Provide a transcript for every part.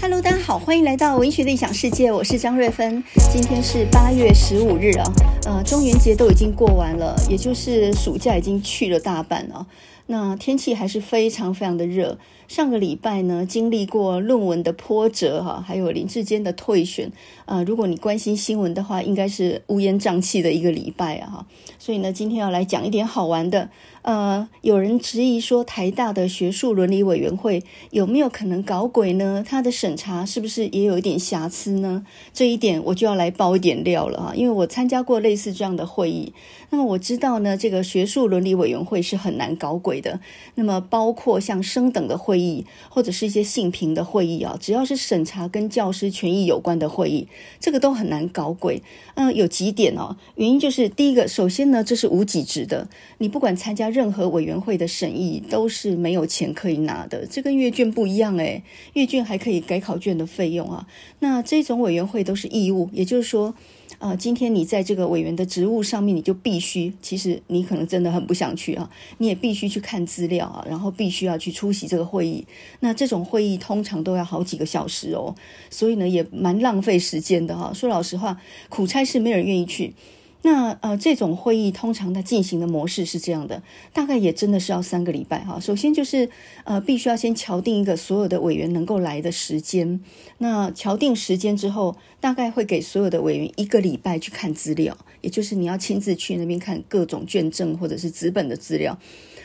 Hello，大家好，欢迎来到文学的异想世界，我是张瑞芬。今天是八月十五日啊，呃，中元节都已经过完了，也就是暑假已经去了大半了。那天气还是非常非常的热。上个礼拜呢，经历过论文的波折哈，还有林志坚的退选啊、呃。如果你关心新闻的话，应该是乌烟瘴气的一个礼拜啊哈。所以呢，今天要来讲一点好玩的。呃，有人质疑说，台大的学术伦理委员会有没有可能搞鬼呢？他的审查是不是也有一点瑕疵呢？这一点我就要来爆一点料了哈，因为我参加过类似这样的会议。那么我知道呢，这个学术伦理委员会是很难搞鬼的。那么包括像升等的会。议或者是一些性平的会议啊，只要是审查跟教师权益有关的会议，这个都很难搞鬼。嗯，有几点哦，原因就是第一个，首先呢，这是无给职的，你不管参加任何委员会的审议，都是没有钱可以拿的。这跟阅卷不一样诶，阅卷还可以改考卷的费用啊。那这种委员会都是义务，也就是说。啊、今天你在这个委员的职务上面，你就必须，其实你可能真的很不想去啊，你也必须去看资料啊，然后必须要去出席这个会议。那这种会议通常都要好几个小时哦，所以呢也蛮浪费时间的哈、啊。说老实话，苦差事没人愿意去。那呃，这种会议通常它进行的模式是这样的，大概也真的是要三个礼拜哈。首先就是呃，必须要先敲定一个所有的委员能够来的时间。那敲定时间之后，大概会给所有的委员一个礼拜去看资料，也就是你要亲自去那边看各种卷证或者是纸本的资料。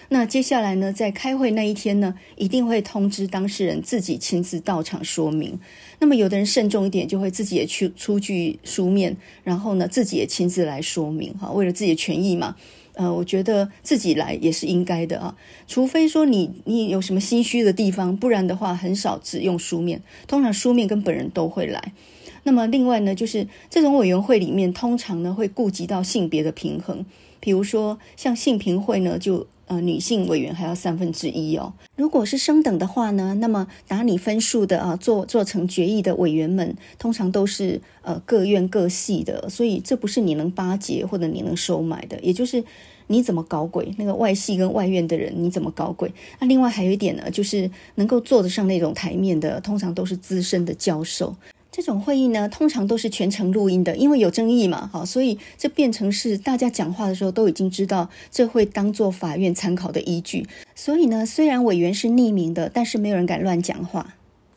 那接下来呢，在开会那一天呢，一定会通知当事人自己亲自到场说明。那么有的人慎重一点，就会自己也去出具书面，然后呢，自己也亲自来说明哈，为了自己的权益嘛。呃，我觉得自己来也是应该的啊，除非说你你有什么心虚的地方，不然的话很少只用书面，通常书面跟本人都会来。那么另外呢，就是这种委员会里面，通常呢会顾及到性别的平衡，比如说像性平会呢就。呃，女性委员还要三分之一哦。如果是升等的话呢，那么打你分数的啊，做做成决议的委员们，通常都是呃各院各系的，所以这不是你能巴结或者你能收买的。也就是你怎么搞鬼，那个外系跟外院的人你怎么搞鬼？那另外还有一点呢，就是能够坐得上那种台面的，通常都是资深的教授。这种会议呢，通常都是全程录音的，因为有争议嘛，好，所以这变成是大家讲话的时候都已经知道，这会当做法院参考的依据。所以呢，虽然委员是匿名的，但是没有人敢乱讲话。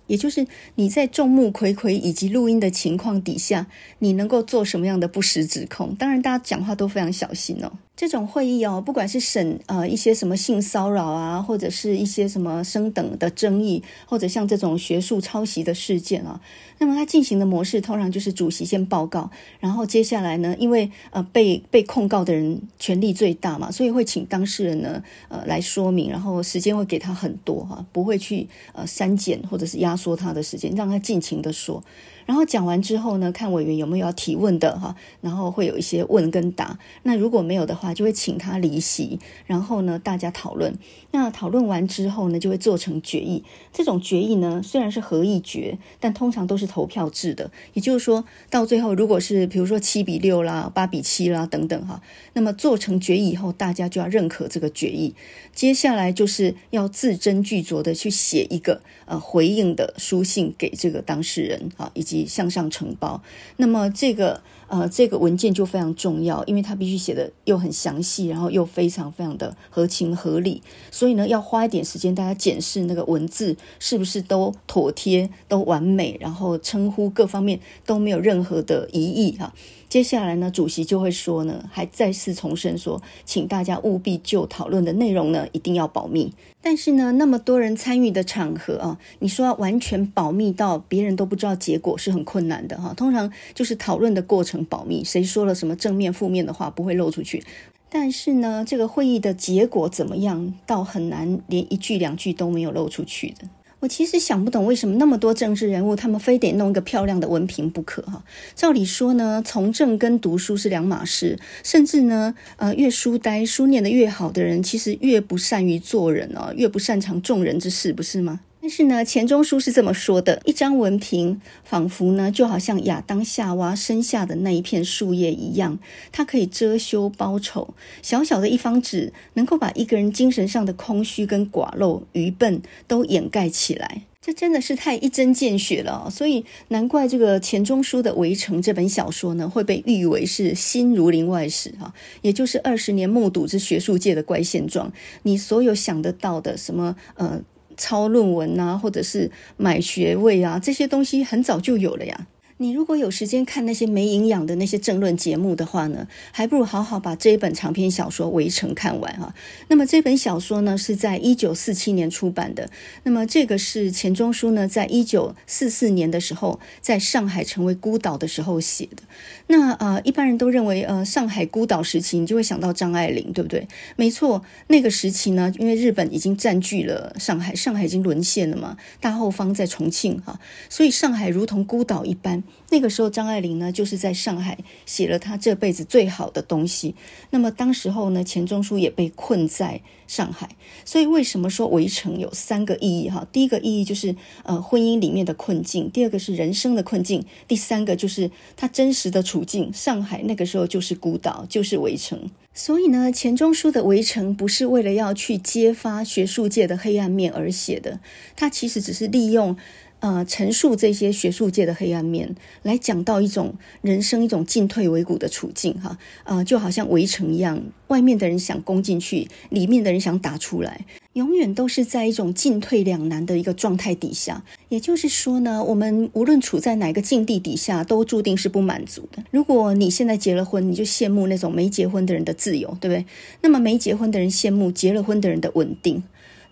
也就是你在众目睽睽以及录音的情况底下，你能够做什么样的不实指控？当然，大家讲话都非常小心哦。这种会议哦，不管是审呃一些什么性骚扰啊，或者是一些什么升等的争议，或者像这种学术抄袭的事件啊，那么它进行的模式通常就是主席先报告，然后接下来呢，因为呃被被控告的人权力最大嘛，所以会请当事人呢呃来说明，然后时间会给他很多哈，不会去呃删减或者是压缩他的时间，让他尽情的说。然后讲完之后呢，看委员有没有要提问的哈，然后会有一些问跟答。那如果没有的话，就会请他离席，然后呢大家讨论。那讨论完之后呢，就会做成决议。这种决议呢，虽然是合议决，但通常都是投票制的。也就是说到最后，如果是比如说七比六啦、八比七啦等等哈，那么做成决议以后，大家就要认可这个决议。接下来就是要字斟句酌的去写一个呃回应的书信给这个当事人啊，以及。向上承包，那么这个呃这个文件就非常重要，因为它必须写的又很详细，然后又非常非常的合情合理，所以呢要花一点时间，大家检视那个文字是不是都妥帖、都完美，然后称呼各方面都没有任何的疑义哈。接下来呢，主席就会说呢，还再次重申说，请大家务必就讨论的内容呢，一定要保密。但是呢，那么多人参与的场合啊，你说要完全保密到别人都不知道结果是很困难的哈。通常就是讨论的过程保密，谁说了什么正面负面的话不会露出去。但是呢，这个会议的结果怎么样，倒很难连一句两句都没有露出去的。其实想不懂为什么那么多政治人物，他们非得弄一个漂亮的文凭不可哈？照理说呢，从政跟读书是两码事，甚至呢，呃，越书呆、书念的越好的人，其实越不善于做人哦，越不擅长众人之事，不是吗？但是呢，钱钟书是这么说的：一张文凭，仿佛呢，就好像亚当夏娃生下的那一片树叶一样，它可以遮羞包丑。小小的一方纸，能够把一个人精神上的空虚跟寡陋、愚笨都掩盖起来。这真的是太一针见血了，所以难怪这个钱钟书的《围城》这本小说呢，会被誉为是新《儒林外史》哈，也就是二十年目睹之学术界的怪现状。你所有想得到的什么呃抄论文啊，或者是买学位啊，这些东西很早就有了呀。你如果有时间看那些没营养的那些政论节目的话呢，还不如好好把这一本长篇小说《围城》看完哈。那么这本小说呢是在一九四七年出版的。那么这个是钱钟书呢在一九四四年的时候在上海成为孤岛的时候写的。那呃一般人都认为呃上海孤岛时期你就会想到张爱玲，对不对？没错，那个时期呢，因为日本已经占据了上海，上海已经沦陷了嘛，大后方在重庆哈，所以上海如同孤岛一般。那个时候，张爱玲呢，就是在上海写了她这辈子最好的东西。那么，当时候呢，钱钟书也被困在上海。所以，为什么说《围城》有三个意义？哈，第一个意义就是呃婚姻里面的困境；第二个是人生的困境；第三个就是他真实的处境。上海那个时候就是孤岛，就是围城。所以呢，钱钟书的《围城》不是为了要去揭发学术界的黑暗面而写的，他其实只是利用。呃，陈述这些学术界的黑暗面，来讲到一种人生一种进退维谷的处境，哈，呃，就好像围城一样，外面的人想攻进去，里面的人想打出来，永远都是在一种进退两难的一个状态底下。也就是说呢，我们无论处在哪个境地底下，都注定是不满足的。如果你现在结了婚，你就羡慕那种没结婚的人的自由，对不对？那么没结婚的人羡慕结了婚的人的稳定。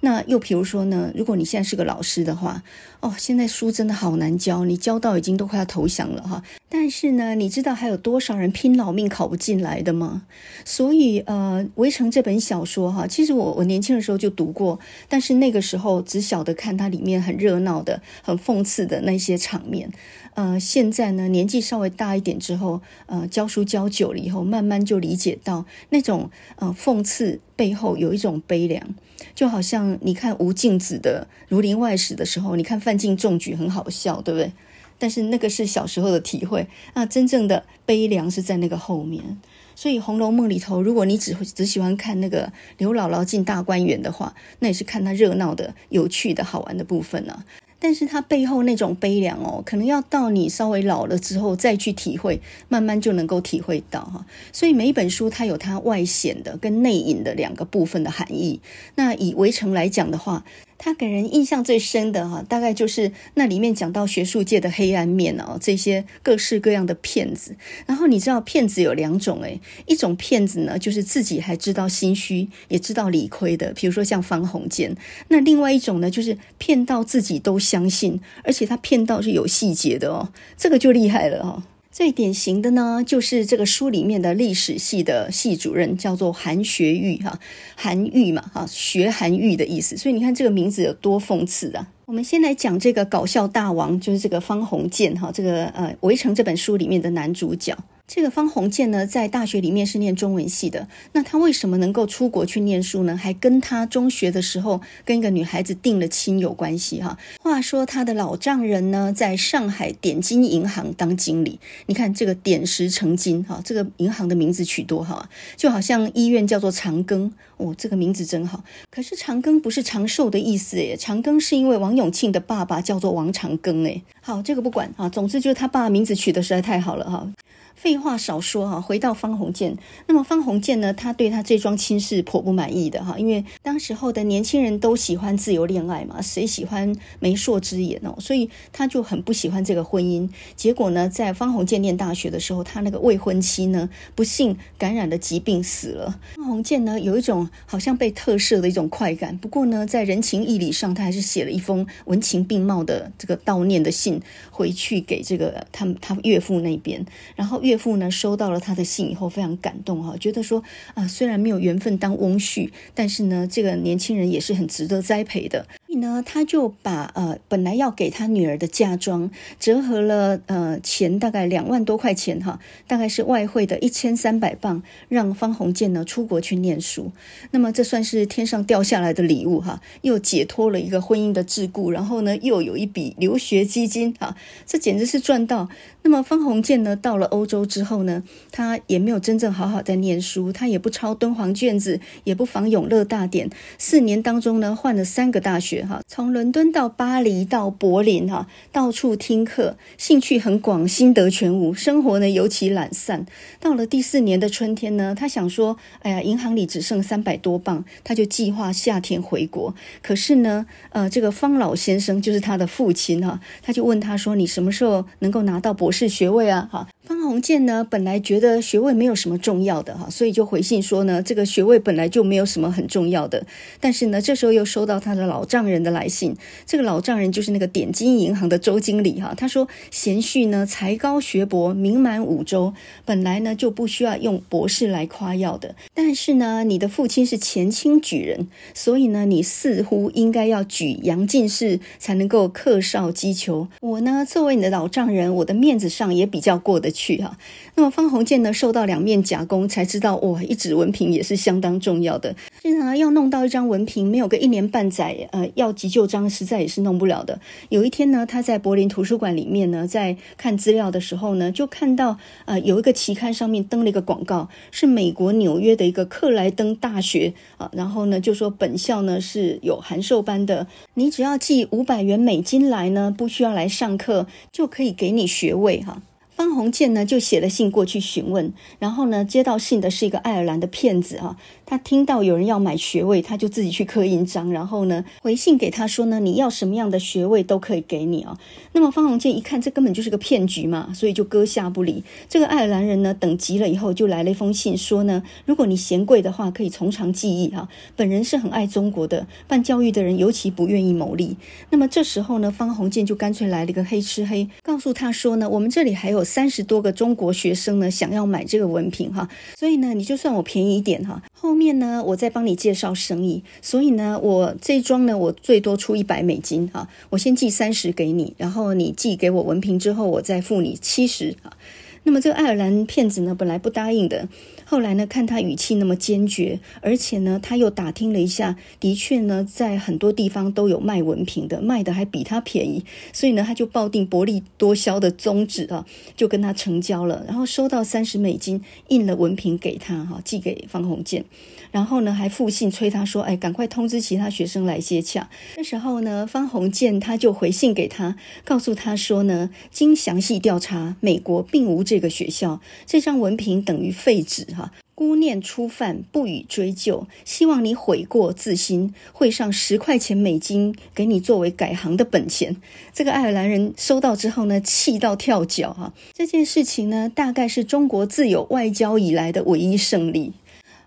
那又比如说呢，如果你现在是个老师的话，哦，现在书真的好难教，你教到已经都快要投降了哈。但是呢，你知道还有多少人拼老命考不进来的吗？所以呃，《围城》这本小说哈，其实我我年轻的时候就读过，但是那个时候只晓得看它里面很热闹的、很讽刺的那些场面。呃，现在呢，年纪稍微大一点之后，呃，教书教久了以后，慢慢就理解到那种呃讽刺背后有一种悲凉，就好像你看吴敬梓的《儒林外史》的时候，你看范进中举很好笑，对不对？但是那个是小时候的体会，那真正的悲凉是在那个后面。所以《红楼梦》里头，如果你只只喜欢看那个刘姥姥进大观园的话，那也是看它热闹的、有趣的、好玩的部分呢、但是它背后那种悲凉哦，可能要到你稍微老了之后再去体会，慢慢就能够体会到哈。所以每一本书它有它外显的跟内隐的两个部分的含义。那以《围城》来讲的话，他给人印象最深的哈，大概就是那里面讲到学术界的黑暗面哦，这些各式各样的骗子。然后你知道骗子有两种诶，一种骗子呢，就是自己还知道心虚，也知道理亏的，比如说像方鸿渐。那另外一种呢，就是骗到自己都相信，而且他骗到是有细节的哦，这个就厉害了哦。最典型的呢，就是这个书里面的历史系的系主任叫做韩学玉哈，韩愈嘛哈，学韩愈的意思。所以你看这个名字有多讽刺啊！我们先来讲这个搞笑大王，就是这个方鸿渐哈，这个呃《围城》这本书里面的男主角。这个方鸿渐呢，在大学里面是念中文系的。那他为什么能够出国去念书呢？还跟他中学的时候跟一个女孩子定了亲有关系哈。话说他的老丈人呢，在上海点金银行当经理。你看这个点石成金哈，这个银行的名字取多好啊，就好像医院叫做长庚哦，这个名字真好。可是长庚不是长寿的意思诶，长庚是因为王永庆的爸爸叫做王长庚诶。好，这个不管啊，总之就是他爸名字取得实在太好了哈。废话少说哈，回到方鸿渐。那么方鸿渐呢，他对他这桩亲事颇不满意的哈，因为当时候的年轻人都喜欢自由恋爱嘛，谁喜欢媒妁之言哦？所以他就很不喜欢这个婚姻。结果呢，在方鸿渐念大学的时候，他那个未婚妻呢，不幸感染了疾病死了。方鸿渐呢，有一种好像被特赦的一种快感。不过呢，在人情义理上，他还是写了一封文情并茂的这个悼念的信回去给这个他他岳父那边，然后。岳父呢，收到了他的信以后，非常感动哈，觉得说啊，虽然没有缘分当翁婿，但是呢，这个年轻人也是很值得栽培的。呢，他就把呃本来要给他女儿的嫁妆折合了呃钱大概两万多块钱哈，大概是外汇的一千三百镑，让方鸿渐呢出国去念书。那么这算是天上掉下来的礼物哈，又解脱了一个婚姻的桎梏，然后呢又有一笔留学基金哈，这简直是赚到。那么方鸿渐呢到了欧洲之后呢，他也没有真正好好在念书，他也不抄敦煌卷子，也不仿永乐大典，四年当中呢换了三个大学。哈，从伦敦到巴黎到柏林哈，到处听课，兴趣很广，心得全无，生活呢尤其懒散。到了第四年的春天呢，他想说，哎呀，银行里只剩三百多镑，他就计划夏天回国。可是呢，呃，这个方老先生就是他的父亲哈，他就问他说：“你什么时候能够拿到博士学位啊？”哈。方鸿渐呢，本来觉得学位没有什么重要的哈，所以就回信说呢，这个学位本来就没有什么很重要的。但是呢，这时候又收到他的老丈人的来信，这个老丈人就是那个点金银行的周经理哈。他说贤婿呢才高学博，名满五洲，本来呢就不需要用博士来夸耀的。但是呢，你的父亲是前清举人，所以呢，你似乎应该要举洋进士，才能够克绍箕裘。我呢，作为你的老丈人，我的面子上也比较过得去哈，那么方鸿渐呢，受到两面夹攻，才知道哇，一纸文凭也是相当重要的。是呢，要弄到一张文凭，没有个一年半载，呃，要急就章，实在也是弄不了的。有一天呢，他在柏林图书馆里面呢，在看资料的时候呢，就看到呃，有一个期刊上面登了一个广告，是美国纽约的一个克莱登大学啊，然后呢，就说本校呢是有函授班的，你只要寄五百元美金来呢，不需要来上课，就可以给你学位哈。方鸿渐呢就写了信过去询问，然后呢接到信的是一个爱尔兰的骗子啊，他听到有人要买学位，他就自己去刻印章，然后呢回信给他说呢，你要什么样的学位都可以给你啊。那么方鸿渐一看这根本就是个骗局嘛，所以就搁下不理。这个爱尔兰人呢等急了以后就来了一封信说呢，如果你嫌贵的话，可以从长计议哈。本人是很爱中国的，办教育的人尤其不愿意牟利。那么这时候呢，方鸿渐就干脆来了一个黑吃黑，告诉他说呢，我们这里还有。三十多个中国学生呢，想要买这个文凭哈，所以呢，你就算我便宜一点哈，后后面呢，我再帮你介绍生意。所以呢，我这桩呢，我最多出一百美金啊，我先寄三十给你，然后你寄给我文凭之后，我再付你七十啊。那么这个爱尔兰骗子呢，本来不答应的。后来呢，看他语气那么坚决，而且呢，他又打听了一下，的确呢，在很多地方都有卖文凭的，卖的还比他便宜，所以呢，他就抱定薄利多销的宗旨啊，就跟他成交了，然后收到三十美金，印了文凭给他哈，寄给方鸿渐，然后呢，还复信催他说，哎，赶快通知其他学生来接洽。这时候呢，方鸿渐他就回信给他，告诉他说呢，经详细调查，美国并无这个学校，这张文凭等于废纸。哈，孤念初犯，不予追究。希望你悔过自新，汇上十块钱美金给你作为改行的本钱。这个爱尔兰人收到之后呢，气到跳脚哈。这件事情呢，大概是中国自有外交以来的唯一胜利。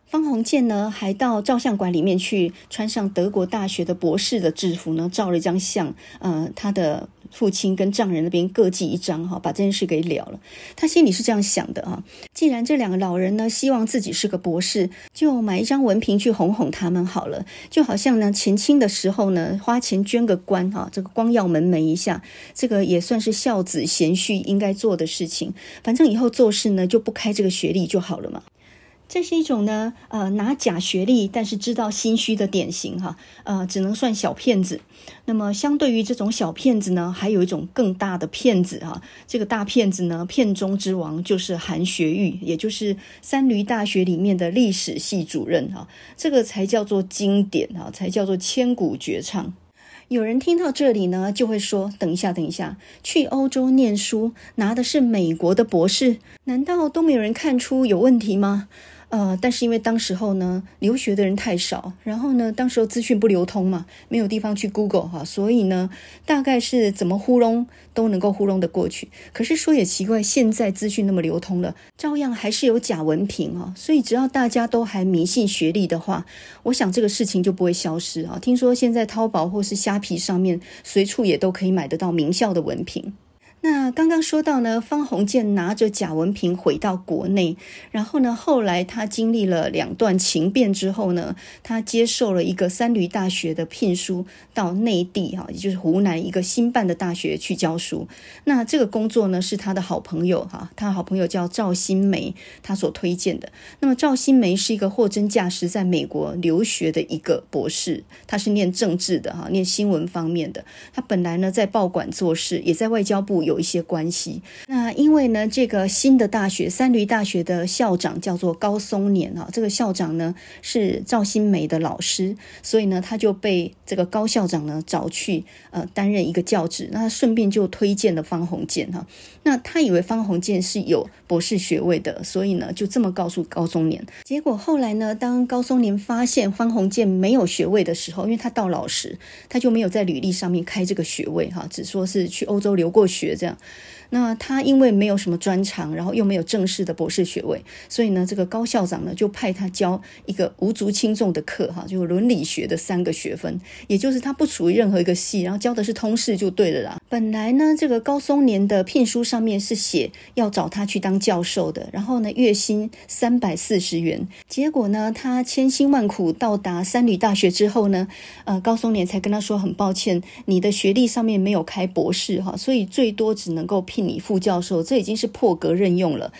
方鸿渐呢，还到照相馆里面去，穿上德国大学的博士的制服呢，照了一张相。呃，他的父亲跟丈人那边各寄一张，哈，把这件事给了了。他心里是这样想的啊，既然这两个老人呢，希望自己是个博士，就买一张文凭去哄哄他们好了。就好像呢，前清的时候呢，花钱捐个官，哈，这个光耀门楣一下，这个也算是孝子贤婿应该做的事情。反正以后做事呢，就不开这个学历就好了嘛。这是一种呢，呃，拿假学历，但是知道心虚的典型哈，呃，只能算小骗子。那么，相对于这种小骗子呢，还有一种更大的骗子哈。这个大骗子呢，片中之王就是韩学玉，也就是三驴大学里面的历史系主任哈。这个才叫做经典哈，才叫做千古绝唱。有人听到这里呢，就会说：等一下，等一下，去欧洲念书，拿的是美国的博士，难道都没有人看出有问题吗？呃，但是因为当时候呢，留学的人太少，然后呢，当时候资讯不流通嘛，没有地方去 Google 哈，所以呢，大概是怎么糊弄都能够糊弄得过去。可是说也奇怪，现在资讯那么流通了，照样还是有假文凭啊。所以只要大家都还迷信学历的话，我想这个事情就不会消失啊。听说现在淘宝或是虾皮上面随处也都可以买得到名校的文凭。那刚刚说到呢，方鸿渐拿着假文凭回到国内，然后呢，后来他经历了两段情变之后呢，他接受了一个三闾大学的聘书，到内地哈，也就是湖南一个新办的大学去教书。那这个工作呢，是他的好朋友哈，他好朋友叫赵新梅，他所推荐的。那么赵新梅是一个货真价实在美国留学的一个博士，他是念政治的哈，念新闻方面的。他本来呢在报馆做事，也在外交部。有一些关系。那因为呢，这个新的大学三驴大学的校长叫做高松年啊，这个校长呢是赵新梅的老师，所以呢，他就被这个高校长呢找去呃担任一个教职。那顺便就推荐了方鸿渐哈。那他以为方鸿渐是有博士学位的，所以呢就这么告诉高松年。结果后来呢，当高松年发现方鸿渐没有学位的时候，因为他到老时，他就没有在履历上面开这个学位哈，只说是去欧洲留过学这样。那他因为没有什么专长，然后又没有正式的博士学位，所以呢，这个高校长呢就派他教一个无足轻重的课哈，就伦理学的三个学分，也就是他不属于任何一个系，然后教的是通识就对了啦。本来呢，这个高松年的聘书上面是写要找他去当教授的，然后呢，月薪三百四十元。结果呢，他千辛万苦到达三閭大学之后呢，呃，高松年才跟他说很抱歉，你的学历上面没有开博士哈，所以最多只能够聘聘。你副教授，这已经是破格任用了，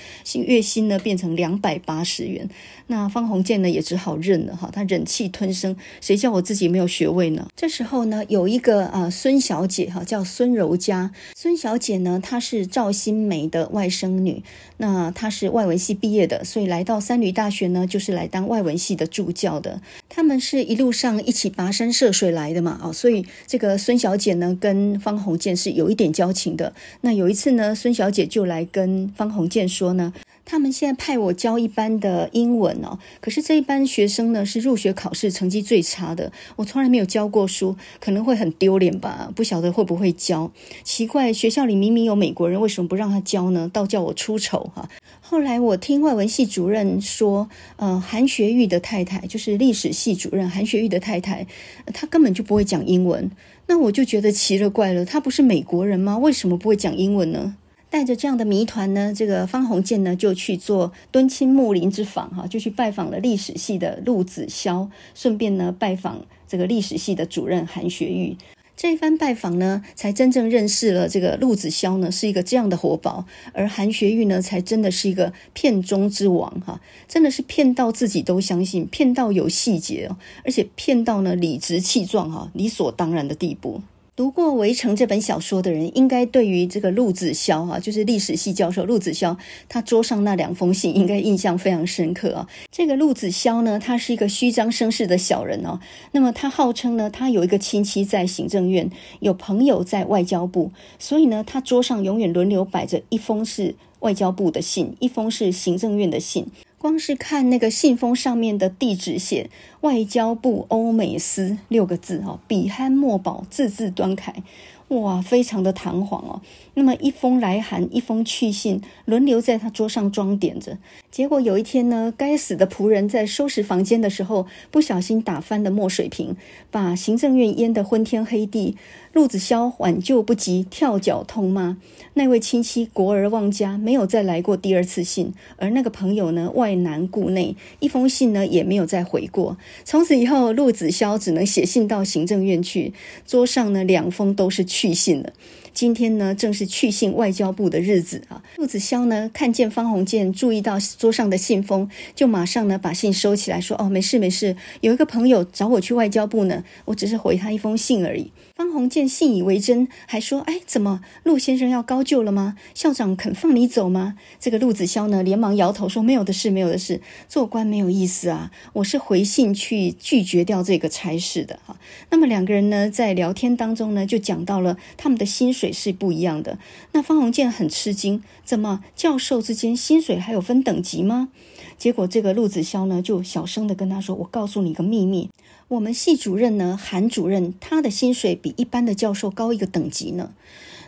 月薪呢变成两百八十元。那方鸿渐呢也只好认了哈，他忍气吞声，谁叫我自己没有学位呢？这时候呢，有一个啊孙小姐哈，叫孙柔嘉。孙小姐呢，她是赵新梅的外甥女，那她是外文系毕业的，所以来到三閭大学呢，就是来当外文系的助教的。他们是一路上一起跋山涉水来的嘛，哦，所以这个孙小姐呢，跟方鸿渐是有一点交情的。那有一次呢，孙小姐就来跟方鸿渐说呢，他们现在派我教一班的英文哦，可是这一班学生呢是入学考试成绩最差的，我从来没有教过书，可能会很丢脸吧，不晓得会不会教。奇怪，学校里明明有美国人，为什么不让他教呢？倒叫我出丑哈。后来我听外文系主任说，呃，韩学玉的太太就是历史系主任韩学玉的太太，她根本就不会讲英文。那我就觉得奇了怪了，他不是美国人吗？为什么不会讲英文呢？带着这样的谜团呢，这个方鸿渐呢就去做敦亲睦邻之访哈，就去拜访了历史系的陆子潇，顺便呢拜访这个历史系的主任韩学玉。这一番拜访呢，才真正认识了这个陆子潇呢，是一个这样的活宝，而韩学玉呢，才真的是一个骗中之王哈，真的是骗到自己都相信，骗到有细节，而且骗到呢理直气壮哈，理所当然的地步。读过《围城》这本小说的人，应该对于这个陆子潇啊，就是历史系教授陆子潇，他桌上那两封信，应该印象非常深刻啊。这个陆子潇呢，他是一个虚张声势的小人哦。那么他号称呢，他有一个亲戚在行政院，有朋友在外交部，所以呢，他桌上永远轮流摆着一封是外交部的信，一封是行政院的信。光是看那个信封上面的地址写“外交部欧美司”六个字，哈，笔酣墨饱，字字端楷。哇，非常的堂皇哦。那么一封来函，一封去信，轮流在他桌上装点着。结果有一天呢，该死的仆人在收拾房间的时候，不小心打翻了墨水瓶，把行政院淹得昏天黑地。陆子潇挽救不及，跳脚痛骂那位亲戚国而忘家，没有再来过第二次信。而那个朋友呢，外男顾内，一封信呢也没有再回过。从此以后，陆子潇只能写信到行政院去，桌上呢两封都是去信了。今天呢，正是去信外交部的日子啊。陆子潇呢，看见方鸿渐注意到桌上的信封，就马上呢把信收起来，说：“哦，没事没事，有一个朋友找我去外交部呢，我只是回他一封信而已。”方鸿渐信以为真，还说：“哎，怎么陆先生要高就了吗？校长肯放你走吗？”这个陆子潇呢，连忙摇头说：“没有的事，没有的事，做官没有意思啊，我是回信去拒绝掉这个差事的。”哈，那么两个人呢，在聊天当中呢，就讲到了他们的薪水是不一样的。那方鸿渐很吃惊，怎么教授之间薪水还有分等级吗？结果这个陆子潇呢，就小声的跟他说：“我告诉你个秘密。”我们系主任呢，韩主任，他的薪水比一般的教授高一个等级呢。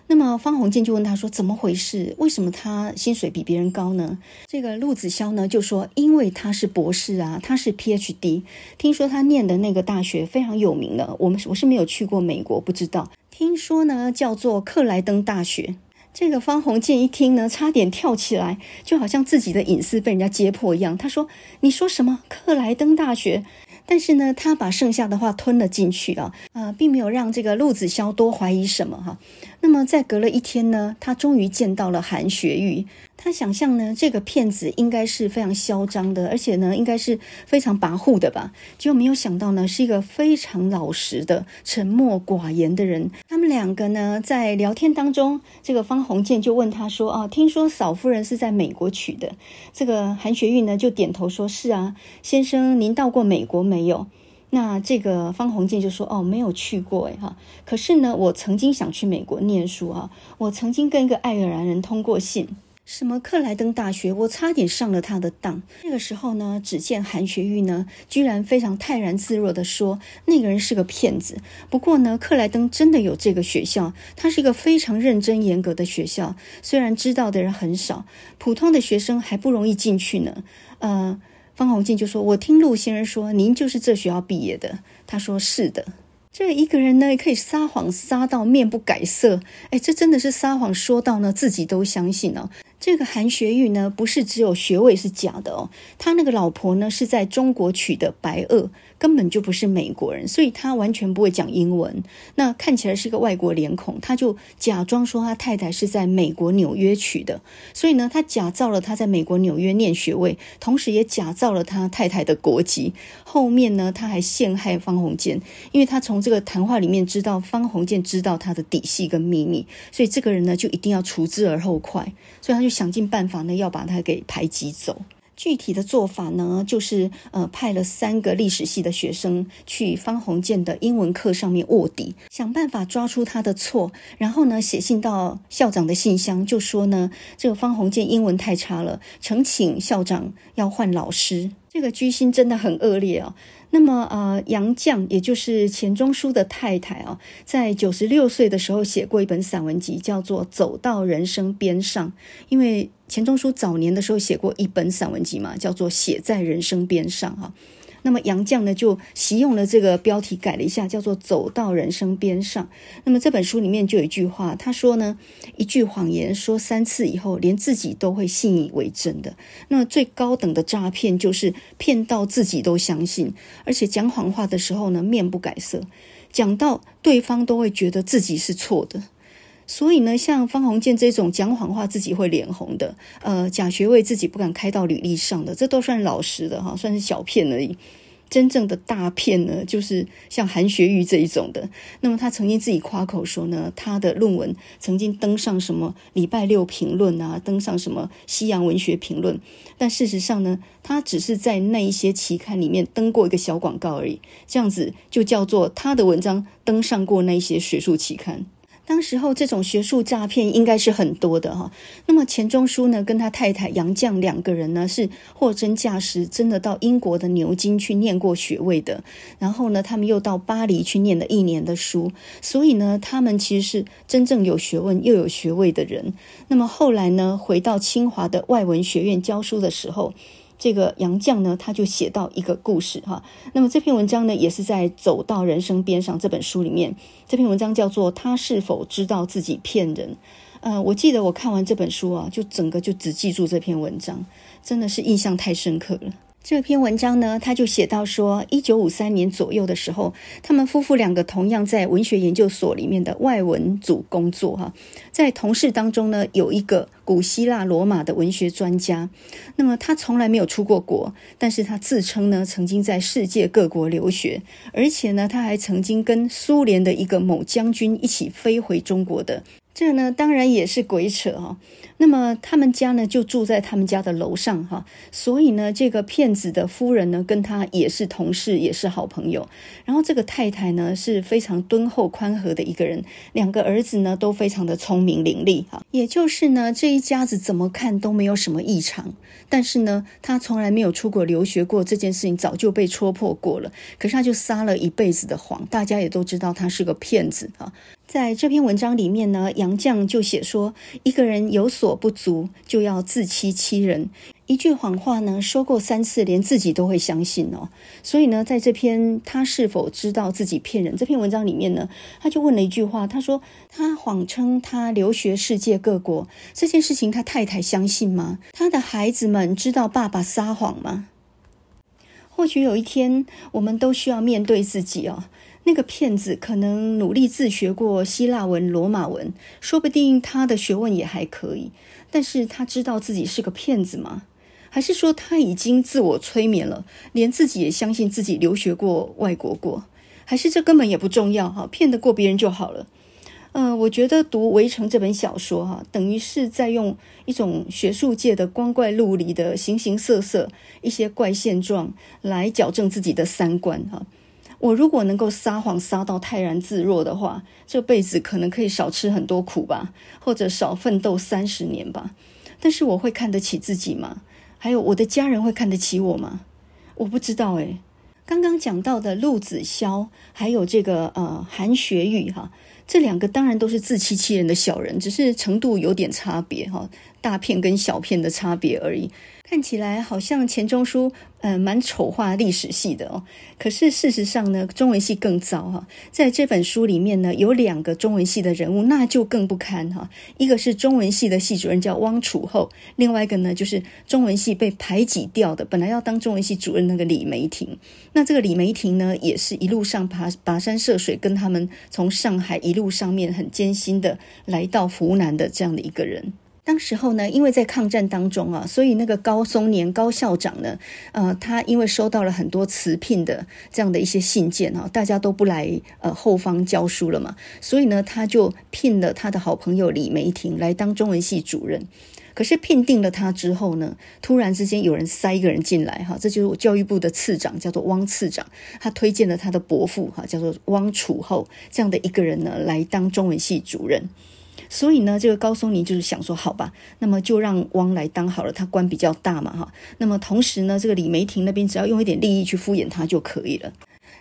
那么方鸿渐就问他说：“怎么回事？为什么他薪水比别人高呢？”这个陆子潇呢就说：“因为他是博士啊，他是 PhD。听说他念的那个大学非常有名的，我们我是没有去过美国，不知道。听说呢叫做克莱登大学。这个方鸿渐一听呢，差点跳起来，就好像自己的隐私被人家揭破一样。他说：‘你说什么？克莱登大学？’”但是呢，他把剩下的话吞了进去啊，啊，并没有让这个陆子潇多怀疑什么哈。那么在隔了一天呢，他终于见到了韩学玉。他想象呢，这个骗子应该是非常嚣张的，而且呢，应该是非常跋扈的吧？结果没有想到呢，是一个非常老实的、沉默寡言的人。他们两个呢，在聊天当中，这个方鸿渐就问他说：“啊，听说嫂夫人是在美国娶的？”这个韩学玉呢，就点头说：“是啊，先生，您到过美国没有？”那这个方鸿渐就说：“哦，没有去过哎哈，可是呢，我曾经想去美国念书啊，我曾经跟一个爱尔兰人通过信，什么克莱登大学，我差点上了他的当。那个时候呢，只见韩学玉呢，居然非常泰然自若地说，那个人是个骗子。不过呢，克莱登真的有这个学校，它是一个非常认真严格的学校，虽然知道的人很少，普通的学生还不容易进去呢。呃。”方鸿渐就说：“我听陆先生说，您就是这学校毕业的。”他说：“是的。”这一个人呢，也可以撒谎撒到面不改色。哎，这真的是撒谎说到呢，自己都相信哦。这个韩学玉呢，不是只有学位是假的哦，他那个老婆呢，是在中国娶的白俄。根本就不是美国人，所以他完全不会讲英文。那看起来是个外国脸孔，他就假装说他太太是在美国纽约娶的。所以呢，他假造了他在美国纽约念学位，同时也假造了他太太的国籍。后面呢，他还陷害方鸿渐，因为他从这个谈话里面知道方鸿渐知道他的底细跟秘密，所以这个人呢就一定要除之而后快。所以他就想尽办法呢要把他给排挤走。具体的做法呢，就是呃派了三个历史系的学生去方鸿渐的英文课上面卧底，想办法抓出他的错，然后呢写信到校长的信箱，就说呢这个方鸿渐英文太差了，诚请校长要换老师。这个居心真的很恶劣、哦。那么呃杨绛也就是钱钟书的太太啊、在九十六岁的时候写过一本散文集，叫做《走到人生边上》，因为。钱钟书早年的时候写过一本散文集嘛，叫做《写在人生边上》哈。那么杨绛呢就习用了这个标题改了一下，叫做《走到人生边上》。那么这本书里面就有一句话，他说呢，一句谎言说三次以后，连自己都会信以为真的。那最高等的诈骗就是骗到自己都相信，而且讲谎话的时候呢，面不改色，讲到对方都会觉得自己是错的。所以呢，像方鸿渐这种讲谎话自己会脸红的，呃，假学位自己不敢开到履历上的，这都算老实的哈，算是小骗而已。真正的大骗呢，就是像韩学玉这一种的。那么他曾经自己夸口说呢，他的论文曾经登上什么礼拜六评论啊，登上什么西洋文学评论，但事实上呢，他只是在那一些期刊里面登过一个小广告而已，这样子就叫做他的文章登上过那些学术期刊。当时候这种学术诈骗应该是很多的哈。那么钱钟书呢，跟他太太杨绛两个人呢，是货真价实，真的到英国的牛津去念过学位的。然后呢，他们又到巴黎去念了一年的书，所以呢，他们其实是真正有学问又有学位的人。那么后来呢，回到清华的外文学院教书的时候。这个杨绛呢，他就写到一个故事哈。那么这篇文章呢，也是在《走到人生边上》这本书里面。这篇文章叫做《他是否知道自己骗人》。呃，我记得我看完这本书啊，就整个就只记住这篇文章，真的是印象太深刻了。这篇文章呢，他就写到说，一九五三年左右的时候，他们夫妇两个同样在文学研究所里面的外文组工作哈，在同事当中呢，有一个古希腊罗马的文学专家，那么他从来没有出过国，但是他自称呢，曾经在世界各国留学，而且呢，他还曾经跟苏联的一个某将军一起飞回中国的。这呢，当然也是鬼扯哈。那么他们家呢，就住在他们家的楼上哈。所以呢，这个骗子的夫人呢，跟他也是同事，也是好朋友。然后这个太太呢，是非常敦厚宽和的一个人。两个儿子呢，都非常的聪明伶俐哈。也就是呢，这一家子怎么看都没有什么异常。但是呢，他从来没有出国留学过，这件事情早就被戳破过了。可是他就撒了一辈子的谎，大家也都知道他是个骗子啊。在这篇文章里面呢，杨绛就写说，一个人有所不足，就要自欺欺人。一句谎话呢，说过三次，连自己都会相信哦。所以呢，在这篇他是否知道自己骗人这篇文章里面呢，他就问了一句话，他说：他谎称他留学世界各国这件事情，他太太相信吗？他的孩子们知道爸爸撒谎吗？或许有一天，我们都需要面对自己哦。那个骗子可能努力自学过希腊文、罗马文，说不定他的学问也还可以，但是他知道自己是个骗子吗？还是说他已经自我催眠了，连自己也相信自己留学过外国过？还是这根本也不重要哈，骗得过别人就好了。嗯、我觉得读《围城》这本小说哈，等于是在用一种学术界的光怪陆离的形形色色一些怪现状来矫正自己的三观哈。我如果能够撒谎撒到泰然自若的话，这辈子可能可以少吃很多苦吧，或者少奋斗三十年吧。但是我会看得起自己吗？还有我的家人会看得起我吗？我不知道诶。刚刚讲到的陆子潇，还有这个呃韩学玉哈，这两个当然都是自欺欺人的小人，只是程度有点差别哈，大骗跟小骗的差别而已。看起来好像钱钟书，呃，蛮丑化历史系的哦。可是事实上呢，中文系更糟哈。在这本书里面呢，有两个中文系的人物，那就更不堪哈。一个是中文系的系主任叫汪楚厚，另外一个呢，就是中文系被排挤掉的，本来要当中文系主任那个李梅婷。那这个李梅婷呢，也是一路上爬跋山涉水，跟他们从上海一路上面很艰辛的来到湖南的这样的一个人。当时候呢，因为在抗战当中啊，所以那个高松年高校长呢，呃，他因为收到了很多辞聘的这样的一些信件啊，大家都不来呃后方教书了嘛，所以呢，他就聘了他的好朋友李梅婷来当中文系主任。可是聘定了他之后呢，突然之间有人塞一个人进来哈，这就是教育部的次长，叫做汪次长，他推荐了他的伯父哈，叫做汪楚厚这样的一个人呢，来当中文系主任。所以呢，这个高松林就是想说，好吧，那么就让汪来当好了，他官比较大嘛，哈。那么同时呢，这个李梅婷那边只要用一点利益去敷衍他就可以了。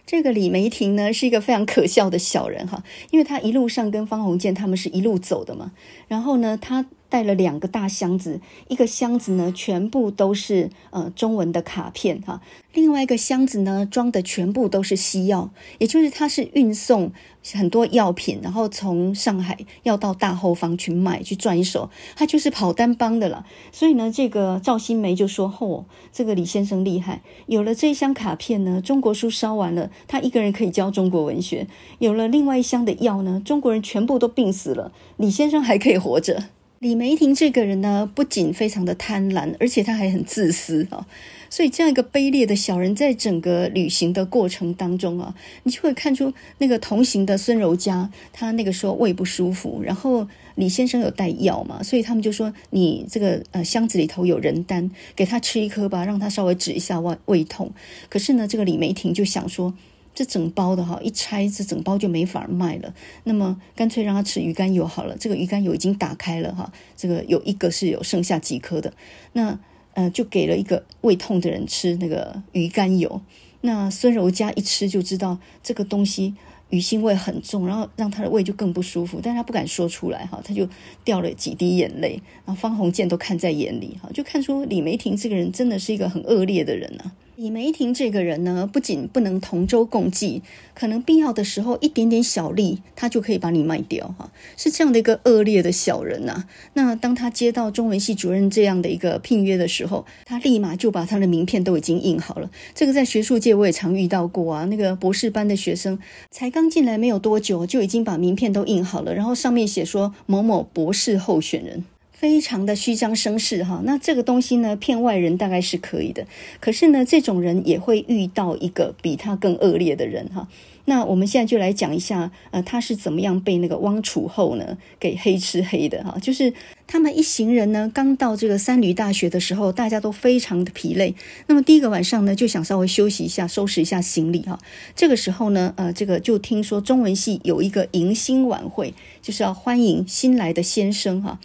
这个李梅婷呢，是一个非常可笑的小人哈，因为他一路上跟方鸿渐他们是一路走的嘛，然后呢，他。带了两个大箱子，一个箱子呢，全部都是呃中文的卡片哈，另外一个箱子呢，装的全部都是西药，也就是他是运送很多药品，然后从上海要到大后方去卖去赚一手，他就是跑单帮的了。所以呢，这个赵新梅就说：“嚯、哦，这个李先生厉害，有了这一箱卡片呢，中国书烧完了，他一个人可以教中国文学；有了另外一箱的药呢，中国人全部都病死了，李先生还可以活着。”李梅婷这个人呢，不仅非常的贪婪，而且他还很自私啊。所以这样一个卑劣的小人，在整个旅行的过程当中啊，你就会看出那个同行的孙柔嘉，他那个时候胃不舒服，然后李先生有带药嘛，所以他们就说，你这个呃箱子里头有人丹，给他吃一颗吧，让他稍微止一下胃胃痛。可是呢，这个李梅婷就想说。这整包的哈，一拆这整包就没法卖了。那么干脆让他吃鱼肝油好了。这个鱼肝油已经打开了哈，这个有一个是有剩下几颗的。那呃，就给了一个胃痛的人吃那个鱼肝油。那孙柔嘉一吃就知道这个东西鱼腥味很重，然后让他的胃就更不舒服，但他不敢说出来哈，他就掉了几滴眼泪。然后方鸿渐都看在眼里哈，就看出李梅婷这个人真的是一个很恶劣的人啊。李梅婷这个人呢，不仅不能同舟共济，可能必要的时候一点点小利，他就可以把你卖掉哈，是这样的一个恶劣的小人呐。那当他接到中文系主任这样的一个聘约的时候，他立马就把他的名片都已经印好了。这个在学术界我也常遇到过啊，那个博士班的学生才刚进来没有多久，就已经把名片都印好了，然后上面写说某某博士候选人。非常的虚张声势哈，那这个东西呢，骗外人大概是可以的，可是呢，这种人也会遇到一个比他更恶劣的人哈。那我们现在就来讲一下，呃，他是怎么样被那个汪楚厚呢给黑吃黑的哈？就是他们一行人呢，刚到这个三闾大学的时候，大家都非常的疲累。那么第一个晚上呢，就想稍微休息一下，收拾一下行李哈。这个时候呢，呃，这个就听说中文系有一个迎新晚会，就是要欢迎新来的先生哈。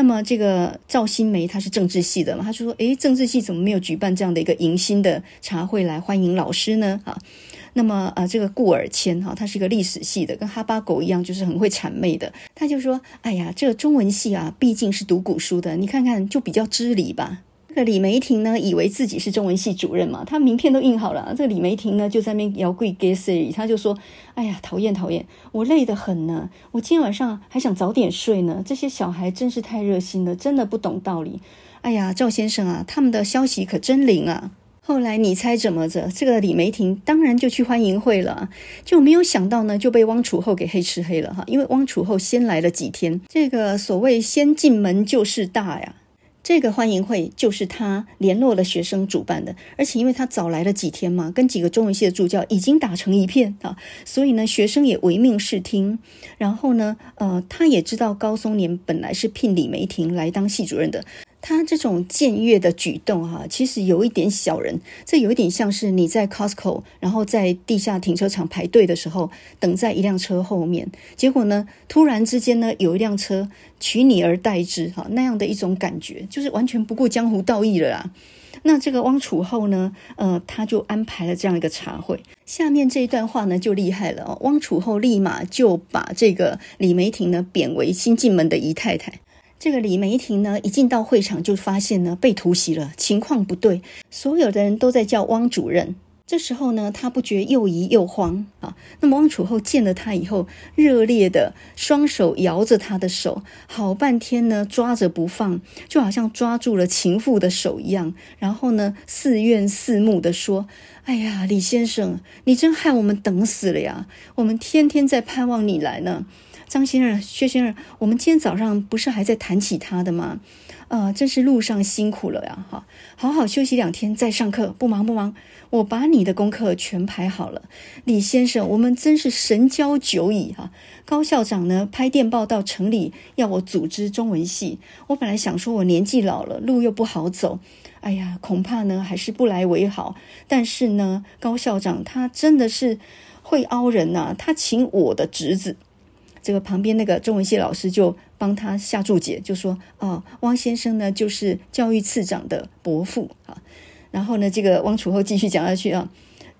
那么这个赵新梅她是政治系的嘛，她就说：“诶，政治系怎么没有举办这样的一个迎新的茶会来欢迎老师呢？”哈，那么呃，这个顾尔谦哈，他是一个历史系的，跟哈巴狗一样，就是很会谄媚的。他就说：“哎呀，这个中文系啊，毕竟是读古书的，你看看就比较知礼吧。”这个李梅婷呢，以为自己是中文系主任嘛，他名片都印好了。这个李梅婷呢，就在那边摇柜给谁，他就说：“哎呀，讨厌讨厌，我累得很呢，我今天晚上还想早点睡呢。这些小孩真是太热心了，真的不懂道理。哎呀，赵先生啊，他们的消息可真灵啊。”后来你猜怎么着？这个李梅婷当然就去欢迎会了，就没有想到呢，就被汪楚厚给黑吃黑了哈。因为汪楚厚先来了几天，这个所谓先进门就是大呀。这个欢迎会就是他联络了学生主办的，而且因为他早来了几天嘛，跟几个中文系的助教已经打成一片啊，所以呢，学生也唯命是听。然后呢，呃，他也知道高松年本来是聘李梅婷来当系主任的。他这种僭越的举动，哈，其实有一点小人。这有一点像是你在 Costco，然后在地下停车场排队的时候，等在一辆车后面，结果呢，突然之间呢，有一辆车取你而代之，哈，那样的一种感觉，就是完全不顾江湖道义了啦。那这个汪楚厚呢，呃，他就安排了这样一个茶会。下面这一段话呢，就厉害了哦。汪楚厚立马就把这个李梅婷呢贬为新进门的姨太太。这个李梅婷呢，一进到会场就发现呢被突袭了，情况不对，所有的人都在叫汪主任。这时候呢，他不觉又疑又慌啊。那么汪楚厚见了他以后，热烈的双手摇着他的手，好半天呢抓着不放，就好像抓住了情妇的手一样。然后呢，似怨似慕的说：“哎呀，李先生，你真害我们等死了呀！我们天天在盼望你来呢。”张先生、薛先生，我们今天早上不是还在谈起他的吗？啊、呃，真是路上辛苦了呀！哈，好好休息两天再上课，不忙不忙。我把你的功课全排好了。李先生，我们真是神交久矣哈。高校长呢，拍电报到城里要我组织中文系。我本来想说我年纪老了，路又不好走，哎呀，恐怕呢还是不来为好。但是呢，高校长他真的是会凹人呐、他请我的侄子。这个旁边那个中文系老师就帮他下注解，就说：“哦，汪先生呢，就是教育次长的伯父啊。”然后呢，这个汪楚厚继续讲下去啊，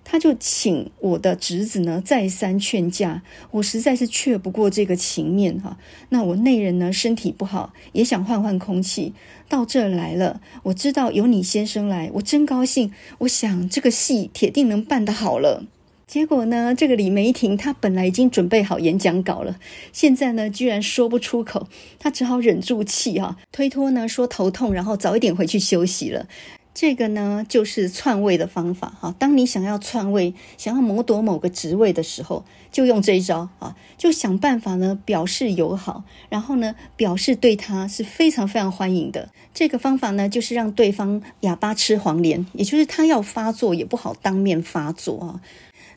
他就请我的侄子呢再三劝架，我实在是劝不过这个情面哈。那我内人呢身体不好，也想换换空气，到这来了。我知道有你先生来，我真高兴。我想这个戏铁定能办得好了。结果呢，这个李梅婷她本来已经准备好演讲稿了，现在呢居然说不出口，她只好忍住气啊，推脱呢说头痛，然后早一点回去休息了。这个呢就是篡位的方法哈，当你想要篡位，想要谋夺某个职位的时候，就用这一招啊，就想办法呢表示友好，然后呢表示对他是非常非常欢迎的。这个方法呢就是让对方哑巴吃黄连，也就是他要发作也不好当面发作啊。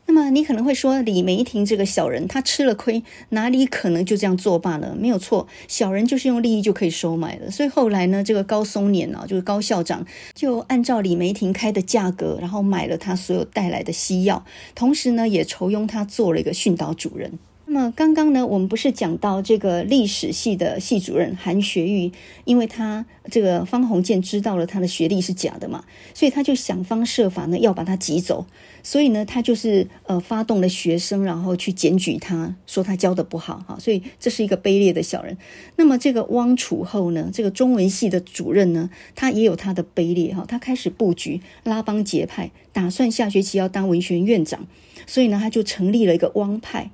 那么你可能会说，李梅婷这个小人，他吃了亏，哪里可能就这样作罢了？没有错，小人就是用利益就可以收买的。所以后来呢，这个高松年啊，就是高校长，就按照李梅婷开的价格，然后买了他所有带来的西药，同时呢，也酬庸他做了一个训导主任。那么刚刚呢，我们不是讲到这个历史系的系主任韩学玉，因为他这个方鸿渐知道了他的学历是假的嘛，所以他就想方设法呢要把他挤走。所以呢，他就是呃发动了学生，然后去检举他，说他教的不好哈。所以这是一个卑劣的小人。那么这个汪楚厚呢，这个中文系的主任呢，他也有他的卑劣哈。他开始布局拉帮结派，打算下学期要当文学院院长。所以呢，他就成立了一个汪派。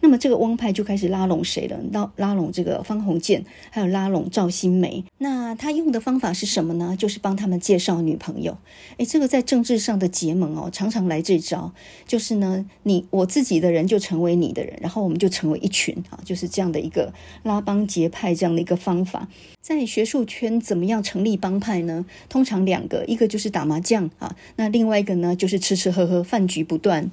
那么这个汪派就开始拉拢谁了？拉拉拢这个方鸿渐，还有拉拢赵新梅。那他用的方法是什么呢？就是帮他们介绍女朋友。诶，这个在政治上的结盟哦，常常来这招。就是呢，你我自己的人就成为你的人，然后我们就成为一群啊，就是这样的一个拉帮结派这样的一个方法。在学术圈怎么样成立帮派呢？通常两个，一个就是打麻将啊，那另外一个呢就是吃吃喝喝，饭局不断。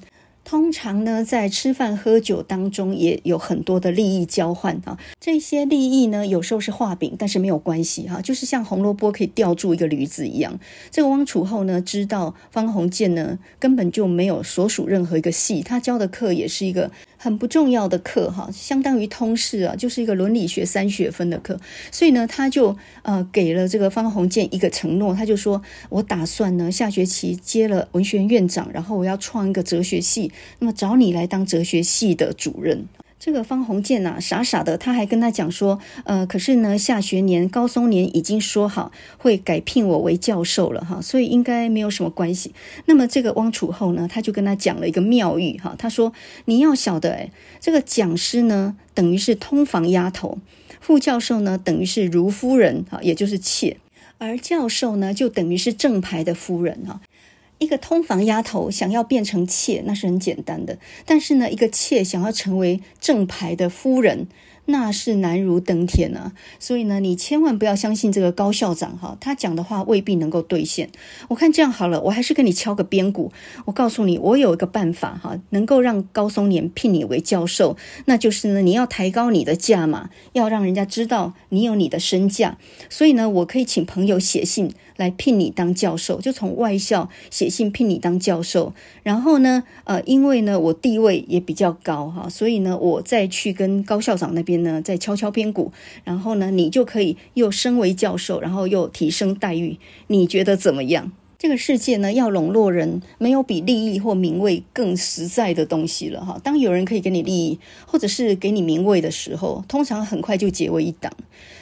通常呢，在吃饭喝酒当中也有很多的利益交换啊。这些利益呢，有时候是画饼，但是没有关系哈，就是像红萝卜可以吊住一个驴子一样。这个汪楚厚呢，知道方鸿渐呢根本就没有所属任何一个系，他教的课也是一个。很不重要的课哈，相当于通识啊，就是一个伦理学三学分的课。所以呢，他就呃给了这个方鸿渐一个承诺，他就说：“我打算呢下学期接了文学院院长，然后我要创一个哲学系，那么找你来当哲学系的主任。”这个方鸿渐呐，傻傻的，他还跟他讲说，呃，可是呢，下学年高松年已经说好会改聘我为教授了哈，所以应该没有什么关系。那么这个汪楚厚呢，他就跟他讲了一个妙语哈，他说你要晓得，哎，这个讲师呢等于是通房丫头，副教授呢等于是如夫人哈，也就是妾，而教授呢就等于是正牌的夫人哈。一个通房丫头想要变成妾，那是很简单的；但是呢，一个妾想要成为正牌的夫人，那是难如登天啊！所以呢，你千万不要相信这个高校长哈，他讲的话未必能够兑现。我看这样好了，我还是跟你敲个边鼓。我告诉你，我有一个办法哈，能够让高松年聘你为教授，那就是呢，你要抬高你的价码，要让人家知道你有你的身价。所以呢，我可以请朋友写信来聘你当教授，就从外校写信聘你当教授。然后呢，呃，因为呢，我地位也比较高哈，所以呢，我再去跟高校长那边。呢，再敲敲边鼓，然后呢，你就可以又升为教授，然后又提升待遇，你觉得怎么样？这个世界呢，要笼络人，没有比利益或名位更实在的东西了哈。当有人可以给你利益，或者是给你名位的时候，通常很快就结为一党。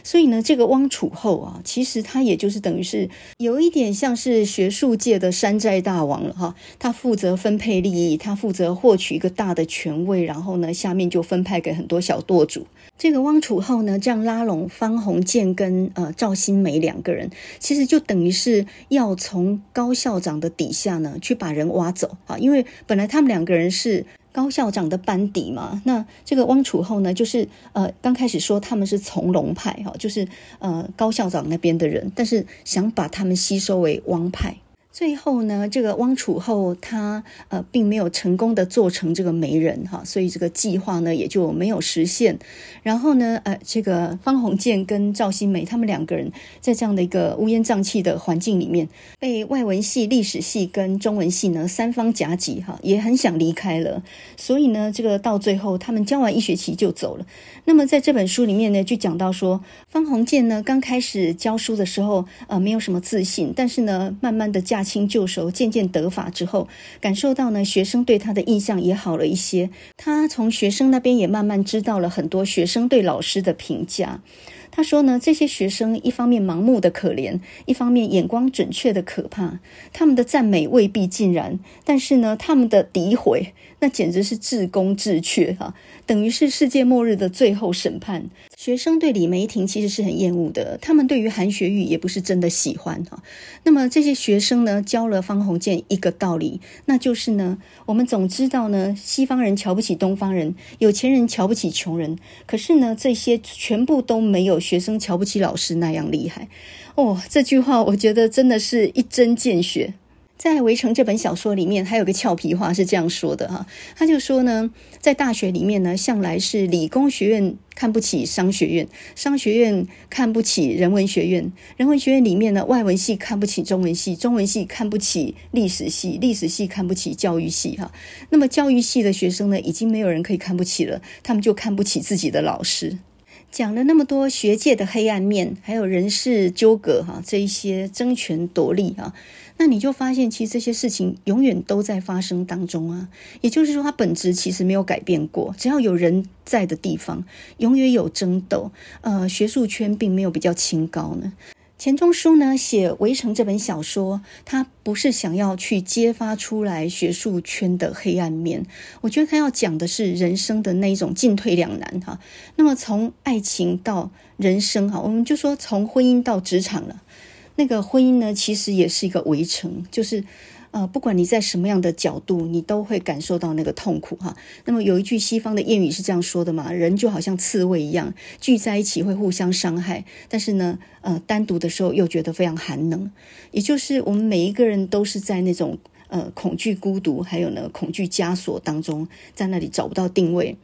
所以呢，这个汪楚厚啊，其实他也就是等于是有一点像是学术界的山寨大王了哈。他负责分配利益，他负责获取一个大的权位，然后呢，下面就分派给很多小舵主。这个汪楚厚呢，这样拉拢方鸿渐跟呃赵新梅两个人，其实就等于是要从高校长的底下呢去把人挖走啊，因为本来他们两个人是高校长的班底嘛。那这个汪楚厚呢，就是呃刚开始说他们是从龙派哈，就是呃高校长那边的人，但是想把他们吸收为汪派。最后呢，这个汪楚厚他呃并没有成功的做成这个媒人哈，所以这个计划呢也就没有实现。然后呢，呃，这个方鸿渐跟赵新梅他们两个人在这样的一个乌烟瘴气的环境里面，被外文系、历史系跟中文系呢三方夹击哈，也很想离开了。所以呢，这个到最后他们教完一学期就走了。那么在这本书里面呢，就讲到说，方鸿渐呢刚开始教书的时候，呃，没有什么自信，但是呢，慢慢的驾轻就熟，渐渐得法之后，感受到呢学生对他的印象也好了一些。他从学生那边也慢慢知道了很多学生对老师的评价。他说呢，这些学生一方面盲目的可怜，一方面眼光准确的可怕。他们的赞美未必尽然，但是呢，他们的诋毁那简直是至公至缺哈，等于是世界末日的最后审判。学生对李梅婷其实是很厌恶的，他们对于韩学玉也不是真的喜欢哈。那么这些学生呢，教了方鸿渐一个道理，那就是呢，我们总知道呢，西方人瞧不起东方人，有钱人瞧不起穷人，可是呢，这些全部都没有学生瞧不起老师那样厉害哦。这句话我觉得真的是一针见血。在《围城》这本小说里面，还有个俏皮话是这样说的哈，他就说呢，在大学里面呢，向来是理工学院看不起商学院，商学院看不起人文学院，人文学院里面呢，外文系看不起中文系，中文系看不起历史系，历史系看不起教育系哈。那么教育系的学生呢，已经没有人可以看不起了，他们就看不起自己的老师。讲了那么多学界的黑暗面，还有人事纠葛哈，这一些争权夺利啊。那你就发现，其实这些事情永远都在发生当中啊。也就是说，它本质其实没有改变过。只要有人在的地方，永远有争斗。呃，学术圈并没有比较清高呢。钱钟书呢写《围城》这本小说，他不是想要去揭发出来学术圈的黑暗面。我觉得他要讲的是人生的那一种进退两难哈。那么从爱情到人生哈，我们就说从婚姻到职场了。那个婚姻呢，其实也是一个围城，就是，呃，不管你在什么样的角度，你都会感受到那个痛苦哈。那么有一句西方的谚语是这样说的嘛：人就好像刺猬一样，聚在一起会互相伤害，但是呢，呃，单独的时候又觉得非常寒冷。也就是我们每一个人都是在那种呃恐惧、孤独，还有呢恐惧枷锁当中，在那里找不到定位。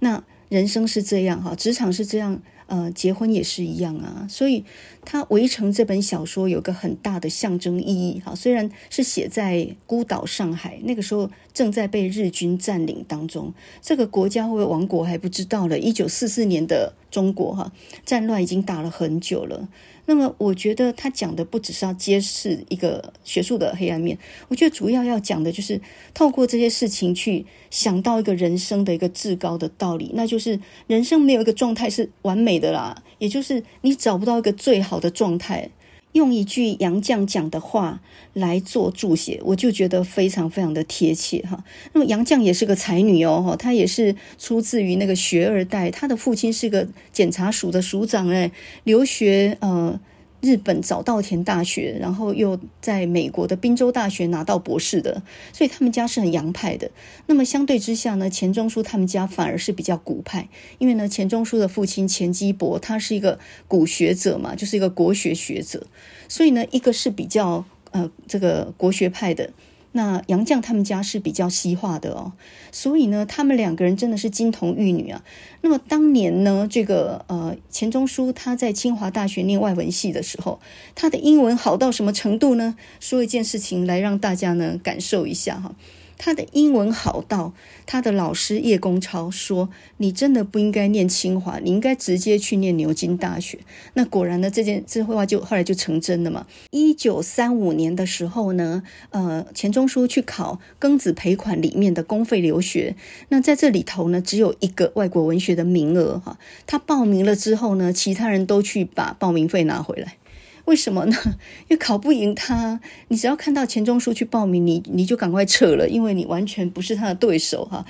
那人生是这样哈，职场是这样。呃，结婚也是一样啊，所以他《围城》这本小说有个很大的象征意义哈。虽然是写在孤岛上海，那个时候正在被日军占领当中，这个国家会不会亡国还不知道了。一九四四年的中国哈，战乱已经打了很久了。那么，我觉得他讲的不只是要揭示一个学术的黑暗面，我觉得主要要讲的就是透过这些事情去想到一个人生的一个至高的道理，那就是人生没有一个状态是完美的啦，也就是你找不到一个最好的状态。用一句杨绛讲的话来做注解，我就觉得非常非常的贴切哈。那么杨绛也是个才女哦，哈，她也是出自于那个学二代，她的父亲是个检察署的署长，哎，留学呃日本早稻田大学，然后又在美国的宾州大学拿到博士的，所以他们家是很洋派的。那么相对之下呢，钱钟书他们家反而是比较古派，因为呢，钱钟书的父亲钱基博他是一个古学者嘛，就是一个国学学者，所以呢，一个是比较呃这个国学派的。那杨绛他们家是比较西化的哦，所以呢，他们两个人真的是金童玉女啊。那么当年呢，这个呃钱钟书他在清华大学念外文系的时候，他的英文好到什么程度呢？说一件事情来让大家呢感受一下哈。他的英文好到他的老师叶公超说：“你真的不应该念清华，你应该直接去念牛津大学。”那果然呢，这件这话就后来就成真了嘛。一九三五年的时候呢，呃，钱钟书去考庚子赔款里面的公费留学，那在这里头呢，只有一个外国文学的名额哈。他报名了之后呢，其他人都去把报名费拿回来。为什么呢？因为考不赢他，你只要看到钱钟书去报名，你你就赶快撤了，因为你完全不是他的对手哈。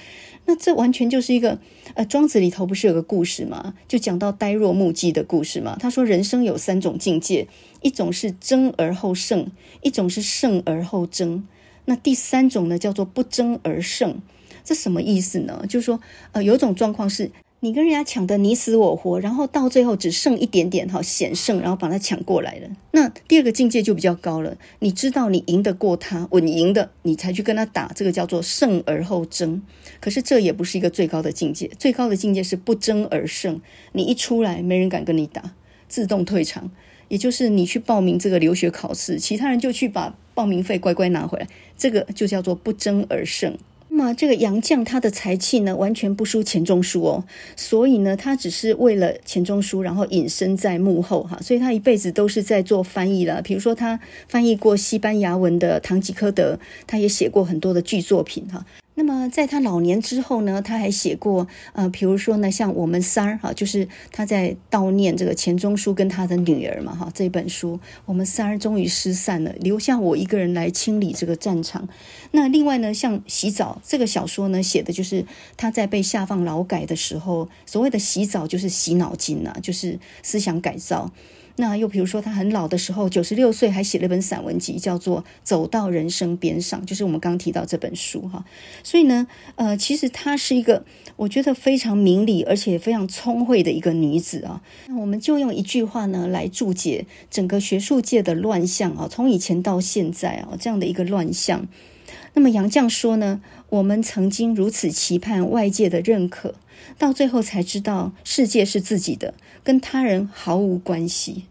那这完全就是一个呃，《庄子》里头不是有个故事吗？就讲到呆若木鸡的故事嘛。他说人生有三种境界，一种是争而后胜，一种是胜而后争，那第三种呢叫做不争而胜。这什么意思呢？就是说呃，有种状况是。你跟人家抢得你死我活，然后到最后只剩一点点哈险胜，然后把他抢过来了。那第二个境界就比较高了，你知道你赢得过他，稳赢的，你才去跟他打，这个叫做胜而后争。可是这也不是一个最高的境界，最高的境界是不争而胜。你一出来，没人敢跟你打，自动退场。也就是你去报名这个留学考试，其他人就去把报名费乖乖拿回来，这个就叫做不争而胜。那么这个杨绛他的才气呢，完全不输钱钟书哦，所以呢，他只是为了钱钟书，然后隐身在幕后哈，所以他一辈子都是在做翻译了。比如说他翻译过西班牙文的《堂吉诃德》，他也写过很多的剧作品哈。那么在他老年之后呢，他还写过呃，比如说呢，像我们仨儿哈，就是他在悼念这个钱钟书跟他的女儿嘛哈，这本书我们仨儿终于失散了，留下我一个人来清理这个战场。那另外呢，像洗澡这个小说呢，写的就是他在被下放劳改的时候，所谓的洗澡就是洗脑筋呐，就是思想改造。那又比如说，他很老的时候，九十六岁还写了一本散文集，叫做《走到人生边上》，就是我们刚提到这本书哈。所以呢，呃，其实她是一个我觉得非常明理而且非常聪慧的一个女子啊。那我们就用一句话呢来注解整个学术界的乱象啊，从以前到现在啊这样的一个乱象。那么杨绛说呢，我们曾经如此期盼外界的认可。到最后才知道，世界是自己的，跟他人毫无关系。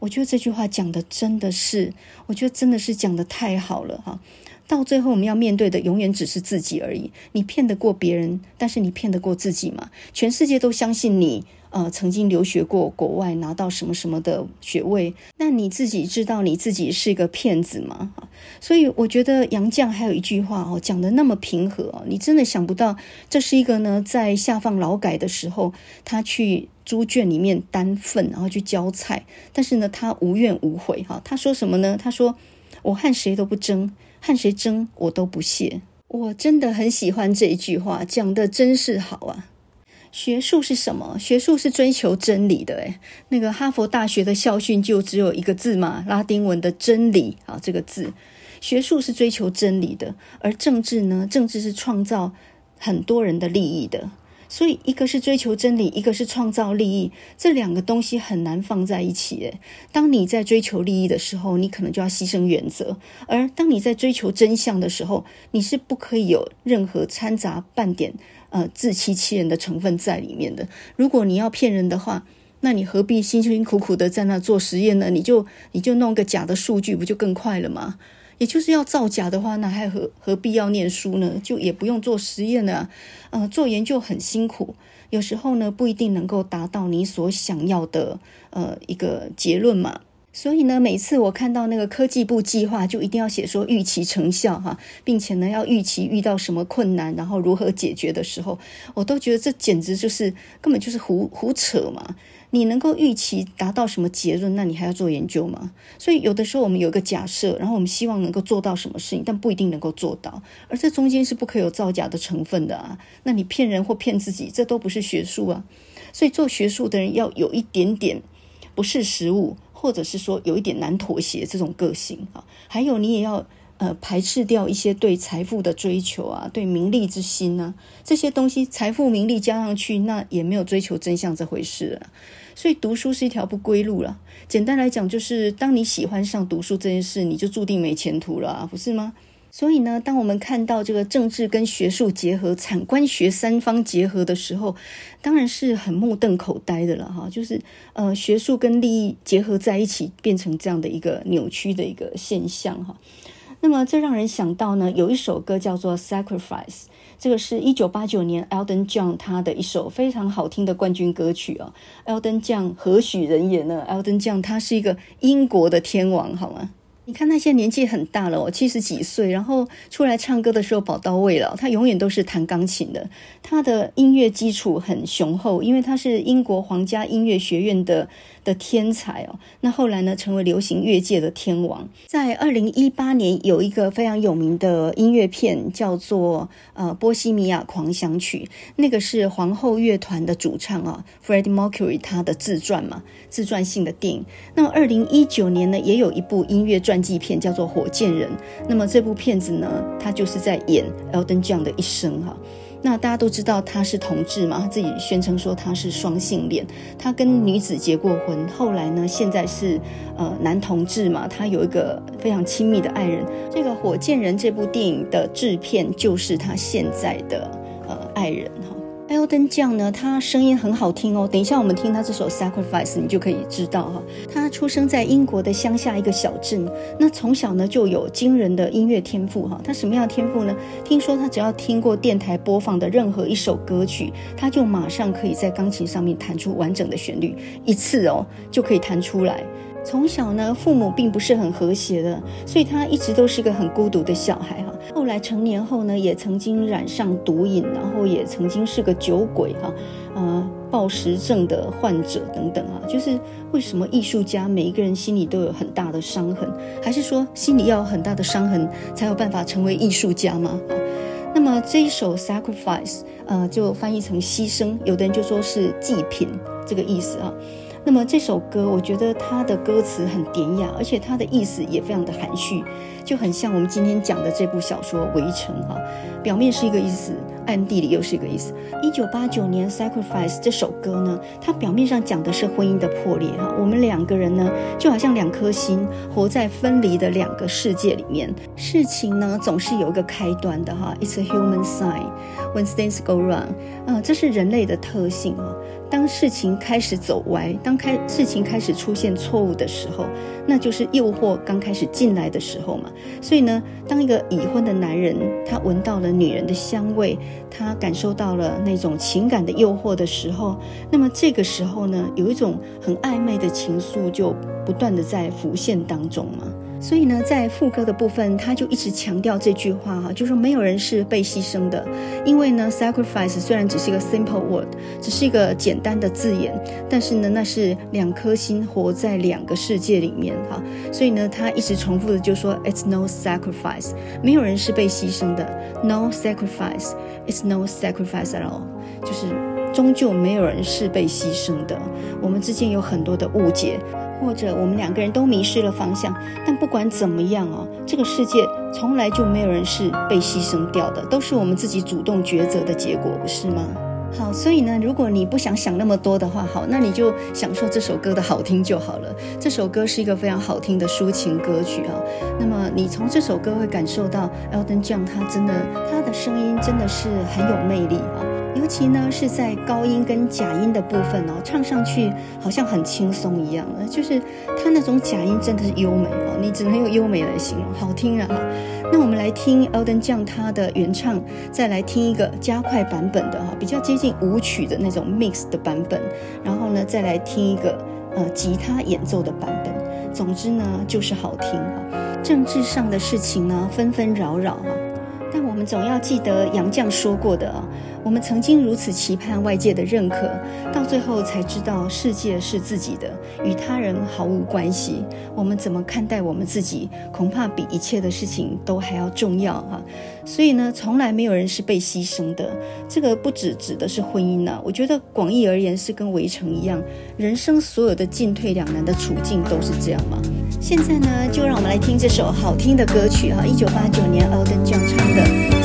我觉得这句话讲的真的是，我觉得真的是讲的太好了哈。到最后我们要面对的永远只是自己而已。你骗得过别人，但是你骗得过自己吗？全世界都相信你。呃，曾经留学过国外，拿到什么什么的学位，那你自己知道你自己是一个骗子吗？所以我觉得杨绛还有一句话哦，讲得那么平和，你真的想不到这是一个呢，在下放劳改的时候，他去猪圈里面担粪，然后去浇菜，但是呢，他无怨无悔哈。他说什么呢？他说：“我和谁都不争，和谁争我都不屑。”我真的很喜欢这一句话，讲得真是好啊。学术是什么？学术是追求真理的。诶，那个哈佛大学的校训就只有一个字嘛，拉丁文的真理啊，这个字。学术是追求真理的，而政治呢？政治是创造很多人的利益的。所以，一个是追求真理，一个是创造利益，这两个东西很难放在一起。诶，当你在追求利益的时候，你可能就要牺牲原则；而当你在追求真相的时候，你是不可以有任何掺杂半点。呃，自欺欺人的成分在里面的。如果你要骗人的话，那你何必辛辛苦苦的在那做实验呢？你就你就弄个假的数据，不就更快了吗？也就是要造假的话，那还何何必要念书呢？就也不用做实验了。呃，做研究很辛苦，有时候呢不一定能够达到你所想要的呃一个结论嘛。所以呢，每次我看到那个科技部计划，就一定要写说预期成效哈，并且呢要预期遇到什么困难，然后如何解决的时候，我都觉得这简直就是根本就是胡胡扯嘛！你能够预期达到什么结论，那你还要做研究吗？所以有的时候我们有一个假设，然后我们希望能够做到什么事情，但不一定能够做到，而这中间是不可以有造假的成分的啊！那你骗人或骗自己，这都不是学术啊！所以做学术的人要有一点点不识时务。或者是说有一点难妥协这种个性啊，还有你也要呃排斥掉一些对财富的追求啊，对名利之心呢、啊，这些东西财富名利加上去，那也没有追求真相这回事了。所以读书是一条不归路了。简单来讲，就是当你喜欢上读书这件事，你就注定没前途了，不是吗？所以呢，当我们看到这个政治跟学术结合、产官学三方结合的时候，当然是很目瞪口呆的了哈。就是呃，学术跟利益结合在一起，变成这样的一个扭曲的一个现象哈。那么这让人想到呢，有一首歌叫做《Sacrifice》。这个是一九八九年 Elton John 他的一首非常好听的冠军歌曲啊。Elton John 何许人也呢？Elton John 他是一个英国的天王，好吗？你看那些年纪很大了哦，七十几岁，然后出来唱歌的时候宝刀未老。他永远都是弹钢琴的，他的音乐基础很雄厚，因为他是英国皇家音乐学院的的天才哦。那后来呢，成为流行乐界的天王。在二零一八年，有一个非常有名的音乐片叫做呃《波西米亚狂想曲》，那个是皇后乐团的主唱啊，Freddie Mercury 他的自传嘛，自传性的电影。那么二零一九年呢，也有一部音乐传。传记片叫做《火箭人》，那么这部片子呢，他就是在演 Elton John 的一生哈。那大家都知道他是同志嘛，他自己宣称说他是双性恋，他跟女子结过婚，后来呢，现在是呃男同志嘛，他有一个非常亲密的爱人。这个《火箭人》这部电影的制片就是他现在的呃爱人哈。Elton John 呢，他声音很好听哦。等一下我们听他这首《Sacrifice》，你就可以知道哈。他出生在英国的乡下一个小镇，那从小呢就有惊人的音乐天赋哈。他什么样的天赋呢？听说他只要听过电台播放的任何一首歌曲，他就马上可以在钢琴上面弹出完整的旋律，一次哦就可以弹出来。从小呢，父母并不是很和谐的，所以他一直都是个很孤独的小孩哈。后来成年后呢，也曾经染上毒瘾，然后也曾经是个酒鬼哈，呃，暴食症的患者等等哈。就是为什么艺术家每一个人心里都有很大的伤痕，还是说心里要有很大的伤痕才有办法成为艺术家吗？那么这一首 Sacrifice，呃，就翻译成牺牲，有的人就说是祭品这个意思啊。那么这首歌，我觉得它的歌词很典雅，而且它的意思也非常的含蓄，就很像我们今天讲的这部小说《围城》啊，表面是一个意思，暗地里又是一个意思。一九八九年《Sacrifice》这首歌呢，它表面上讲的是婚姻的破裂哈，我们两个人呢就好像两颗心，活在分离的两个世界里面。事情呢总是有一个开端的哈，It's a human sign when things go wrong，啊，这是人类的特性啊。当事情开始走歪，当开事情开始出现错误的时候，那就是诱惑刚开始进来的时候嘛。所以呢，当一个已婚的男人他闻到了女人的香味，他感受到了那种情感的诱惑的时候，那么这个时候呢，有一种很暧昧的情愫就不断的在浮现当中嘛。所以呢，在副歌的部分，他就一直强调这句话哈，就是说没有人是被牺牲的，因为呢，sacrifice 虽然只是一个 simple word，只是一个简单的字眼，但是呢，那是两颗心活在两个世界里面哈。所以呢，他一直重复的就说，it's no sacrifice，没有人是被牺牲的，no sacrifice，it's no sacrifice at all，就是终究没有人是被牺牲的。我们之间有很多的误解。或者我们两个人都迷失了方向，但不管怎么样哦，这个世界从来就没有人是被牺牲掉的，都是我们自己主动抉择的结果，不是吗？好，所以呢，如果你不想想那么多的话，好，那你就享受这首歌的好听就好了。这首歌是一个非常好听的抒情歌曲啊。那么你从这首歌会感受到 Elton John 他真的他的声音真的是很有魅力啊。尤其呢是在高音跟假音的部分哦，唱上去好像很轻松一样的，就是他那种假音真的是优美哦，你只能用优美来形容，好听啊！那我们来听 Elton John 他的原唱，再来听一个加快版本的哈，比较接近舞曲的那种 mix 的版本，然后呢再来听一个呃吉他演奏的版本。总之呢就是好听啊。政治上的事情呢纷纷扰扰啊。我们总要记得杨绛说过的。我们曾经如此期盼外界的认可，到最后才知道世界是自己的，与他人毫无关系。我们怎么看待我们自己，恐怕比一切的事情都还要重要哈。所以呢，从来没有人是被牺牲的。这个不只指的是婚姻呢，我觉得广义而言是跟围城一样，人生所有的进退两难的处境都是这样嘛。现在呢，就让我们来听这首好听的歌曲哈，一九八九年 Elton John 唱的《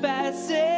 fast